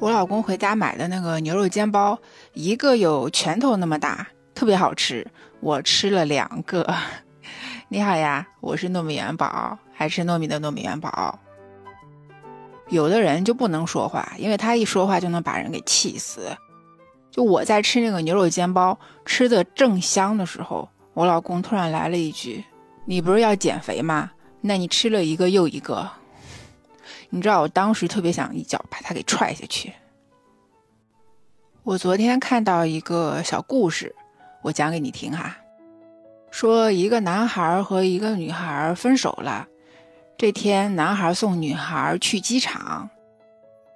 我老公回家买的那个牛肉煎包，一个有拳头那么大，特别好吃。我吃了两个。你好呀，我是糯米元宝，还吃糯米的糯米元宝。有的人就不能说话，因为他一说话就能把人给气死。就我在吃那个牛肉煎包，吃的正香的时候，我老公突然来了一句：“你不是要减肥吗？那你吃了一个又一个。”你知道我当时特别想一脚把他给踹下去。我昨天看到一个小故事，我讲给你听哈。说一个男孩和一个女孩分手了。这天，男孩送女孩去机场，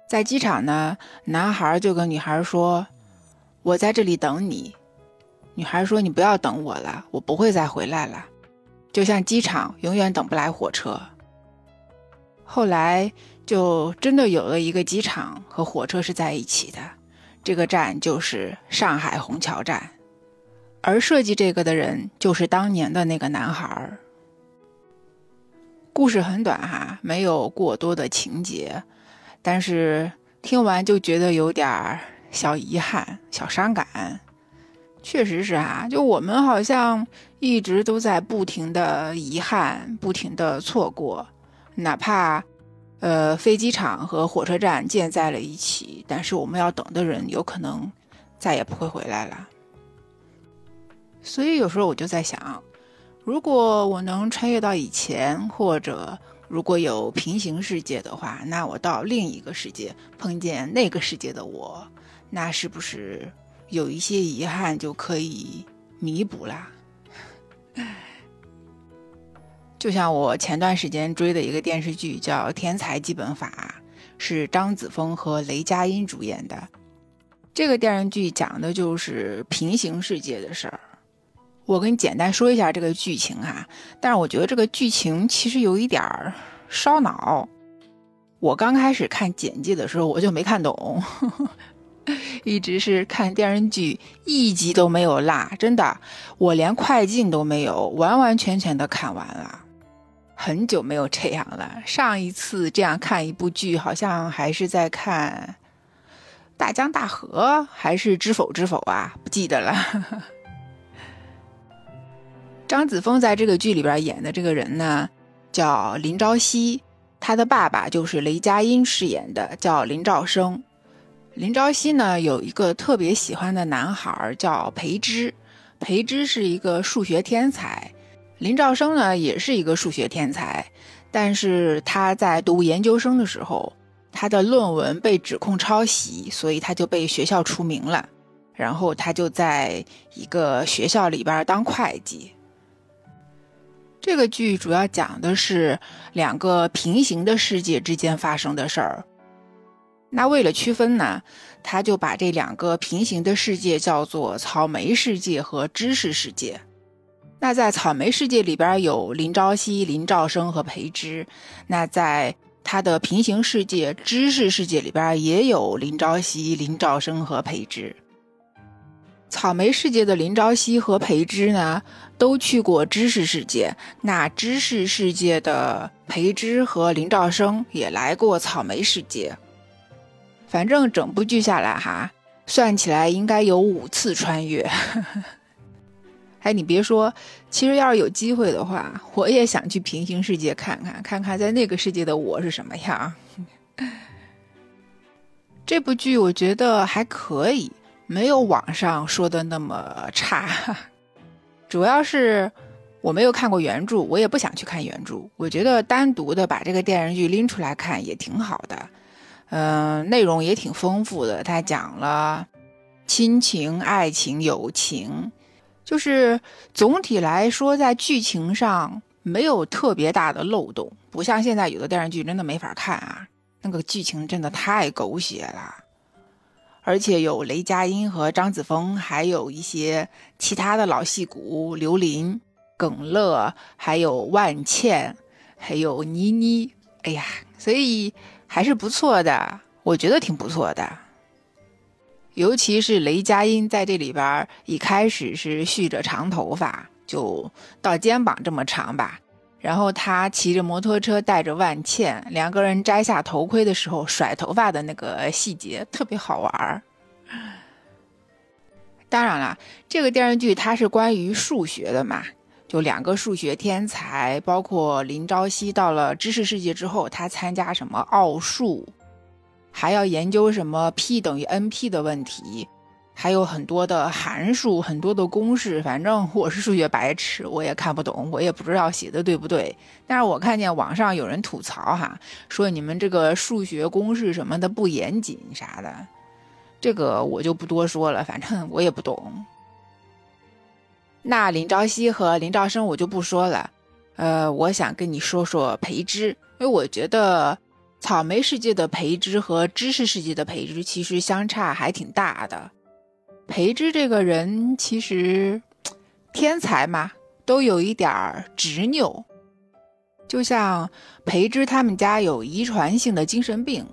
在机场呢，男孩就跟女孩说：“我在这里等你。”女孩说：“你不要等我了，我不会再回来了。”就像机场永远等不来火车。后来就真的有了一个机场和火车是在一起的，这个站就是上海虹桥站，而设计这个的人就是当年的那个男孩儿。故事很短哈，没有过多的情节，但是听完就觉得有点小遗憾、小伤感。确实是哈，就我们好像一直都在不停的遗憾、不停的错过。哪怕，呃，飞机场和火车站建在了一起，但是我们要等的人有可能再也不会回来了。所以有时候我就在想，如果我能穿越到以前，或者如果有平行世界的话，那我到另一个世界碰见那个世界的我，那是不是有一些遗憾就可以弥补啦？就像我前段时间追的一个电视剧叫《天才基本法》，是张子枫和雷佳音主演的。这个电视剧讲的就是平行世界的事儿。我跟你简单说一下这个剧情哈，但是我觉得这个剧情其实有一点儿烧脑。我刚开始看简介的时候我就没看懂，一直是看电视剧一集都没有落，真的，我连快进都没有，完完全全的看完了。很久没有这样了。上一次这样看一部剧，好像还是在看《大江大河》还是《知否知否》啊？不记得了。张子枫在这个剧里边演的这个人呢，叫林朝夕，他的爸爸就是雷佳音饰演的，叫林兆生。林朝夕呢有一个特别喜欢的男孩叫裴之，裴之是一个数学天才。林兆生呢，也是一个数学天才，但是他在读研究生的时候，他的论文被指控抄袭，所以他就被学校除名了。然后他就在一个学校里边当会计。这个剧主要讲的是两个平行的世界之间发生的事儿。那为了区分呢，他就把这两个平行的世界叫做草莓世界和知识世界。那在草莓世界里边有林朝夕、林兆生和裴之，那在他的平行世界知识世界里边也有林朝夕、林兆生和裴之。草莓世界的林朝夕和裴之呢，都去过知识世界，那知识世界的裴之和林兆生也来过草莓世界。反正整部剧下来哈，算起来应该有五次穿越。哎，你别说，其实要是有机会的话，我也想去平行世界看看，看看在那个世界的我是什么样。这部剧我觉得还可以，没有网上说的那么差。主要是我没有看过原著，我也不想去看原著。我觉得单独的把这个电视剧拎出来看也挺好的，嗯，内容也挺丰富的。它讲了亲情、爱情、友情。就是总体来说，在剧情上没有特别大的漏洞，不像现在有的电视剧真的没法看啊，那个剧情真的太狗血了，而且有雷佳音和张子枫，还有一些其他的老戏骨，刘琳、耿乐，还有万茜，还有倪妮，哎呀，所以还是不错的，我觉得挺不错的。尤其是雷佳音在这里边一开始是蓄着长头发，就到肩膀这么长吧。然后他骑着摩托车带着万茜，两个人摘下头盔的时候甩头发的那个细节特别好玩儿。当然了，这个电视剧它是关于数学的嘛，就两个数学天才，包括林朝夕到了知识世界之后，他参加什么奥数，还要研究什么 P 等于 NP 的问题。还有很多的函数，很多的公式，反正我是数学白痴，我也看不懂，我也不知道写的对不对。但是我看见网上有人吐槽哈，说你们这个数学公式什么的不严谨啥的，这个我就不多说了，反正我也不懂。那林朝夕和林兆生我就不说了，呃，我想跟你说说培之，因为我觉得草莓世界的培之和知识世界的培之其实相差还挺大的。培之这个人其实天才嘛，都有一点儿执拗。就像培之他们家有遗传性的精神病，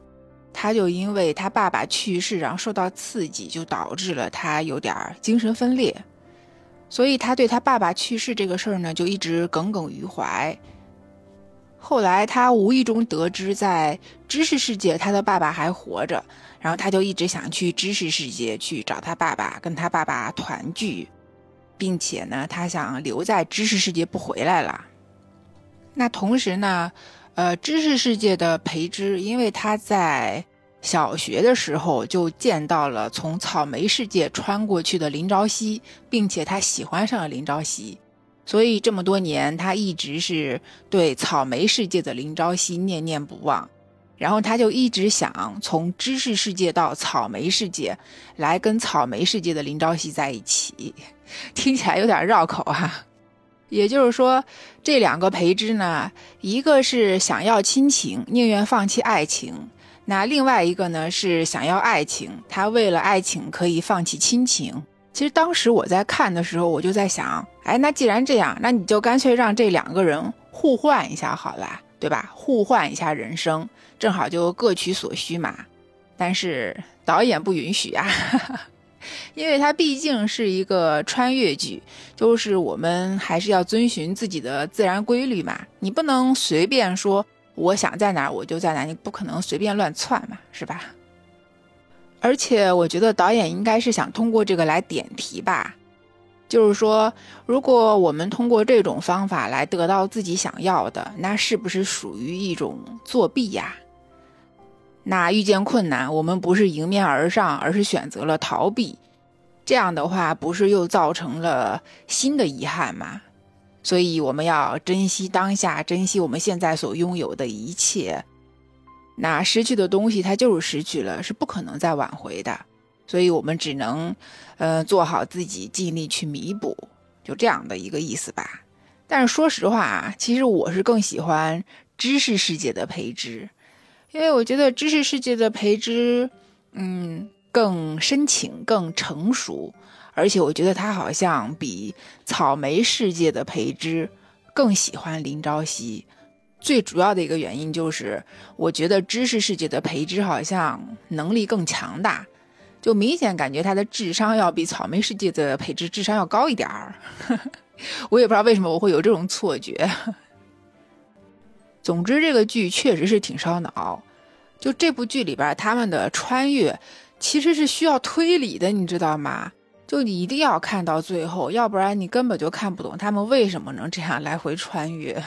他就因为他爸爸去世，然后受到刺激，就导致了他有点精神分裂。所以他对他爸爸去世这个事儿呢，就一直耿耿于怀。后来他无意中得知，在知识世界，他的爸爸还活着。然后他就一直想去知识世界去找他爸爸，跟他爸爸团聚，并且呢，他想留在知识世界不回来了。那同时呢，呃，知识世界的培之，因为他在小学的时候就见到了从草莓世界穿过去的林朝夕，并且他喜欢上了林朝夕，所以这么多年他一直是对草莓世界的林朝夕念念不忘。然后他就一直想从知识世界到草莓世界，来跟草莓世界的林朝夕在一起，听起来有点绕口哈。也就是说，这两个培之呢，一个是想要亲情，宁愿放弃爱情；那另外一个呢是想要爱情，他为了爱情可以放弃亲情。其实当时我在看的时候，我就在想，哎，那既然这样，那你就干脆让这两个人互换一下好了，对吧？互换一下人生。正好就各取所需嘛，但是导演不允许啊，因为它毕竟是一个穿越剧，就是我们还是要遵循自己的自然规律嘛，你不能随便说我想在哪我就在哪，你不可能随便乱窜嘛，是吧？而且我觉得导演应该是想通过这个来点题吧，就是说，如果我们通过这种方法来得到自己想要的，那是不是属于一种作弊呀？那遇见困难，我们不是迎面而上，而是选择了逃避，这样的话，不是又造成了新的遗憾吗？所以我们要珍惜当下，珍惜我们现在所拥有的一切。那失去的东西，它就是失去了，是不可能再挽回的。所以我们只能，呃，做好自己，尽力去弥补，就这样的一个意思吧。但是说实话啊，其实我是更喜欢知识世界的培植。因为我觉得知识世界的培植，嗯，更深情、更成熟，而且我觉得他好像比草莓世界的培植更喜欢林朝夕。最主要的一个原因就是，我觉得知识世界的培植好像能力更强大，就明显感觉他的智商要比草莓世界的培植智商要高一点儿。我也不知道为什么我会有这种错觉。总之，这个剧确实是挺烧脑。就这部剧里边，他们的穿越其实是需要推理的，你知道吗？就你一定要看到最后，要不然你根本就看不懂他们为什么能这样来回穿越。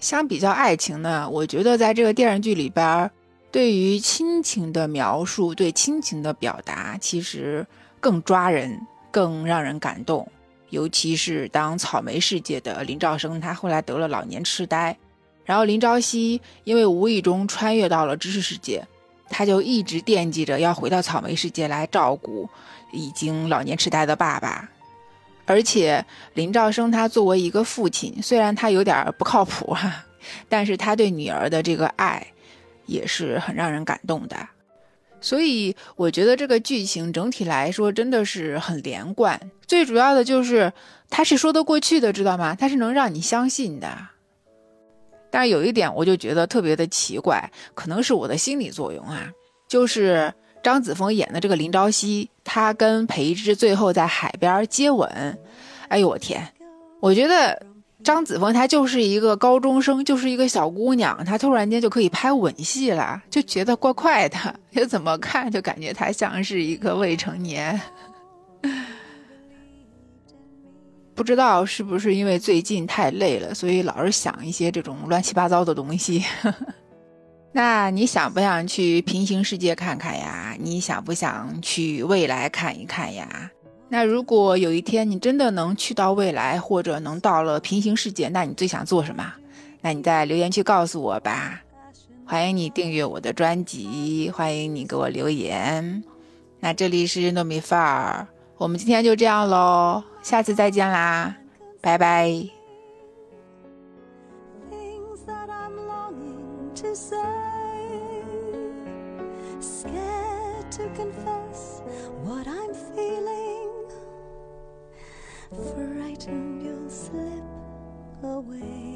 相比较爱情呢，我觉得在这个电视剧里边，对于亲情的描述、对亲情的表达，其实更抓人、更让人感动。尤其是当草莓世界的林兆生，他后来得了老年痴呆。然后林朝夕因为无意中穿越到了知识世界，他就一直惦记着要回到草莓世界来照顾已经老年痴呆的爸爸。而且林兆生他作为一个父亲，虽然他有点不靠谱哈，但是他对女儿的这个爱也是很让人感动的。所以我觉得这个剧情整体来说真的是很连贯。最主要的就是他是说得过去的，知道吗？他是能让你相信的。但是有一点，我就觉得特别的奇怪，可能是我的心理作用啊。就是张子枫演的这个林朝夕，他跟裴之最后在海边接吻，哎呦我天！我觉得张子枫她就是一个高中生，就是一个小姑娘，她突然间就可以拍吻戏了，就觉得怪怪的，就怎么看就感觉她像是一个未成年。不知道是不是因为最近太累了，所以老是想一些这种乱七八糟的东西。那你想不想去平行世界看看呀？你想不想去未来看一看呀？那如果有一天你真的能去到未来，或者能到了平行世界，那你最想做什么？那你在留言区告诉我吧。欢迎你订阅我的专辑，欢迎你给我留言。那这里是糯米范儿，我们今天就这样喽，下次再见啦，拜拜。to say, scared to confess what I'm feeling. Frightened, you'll slip away.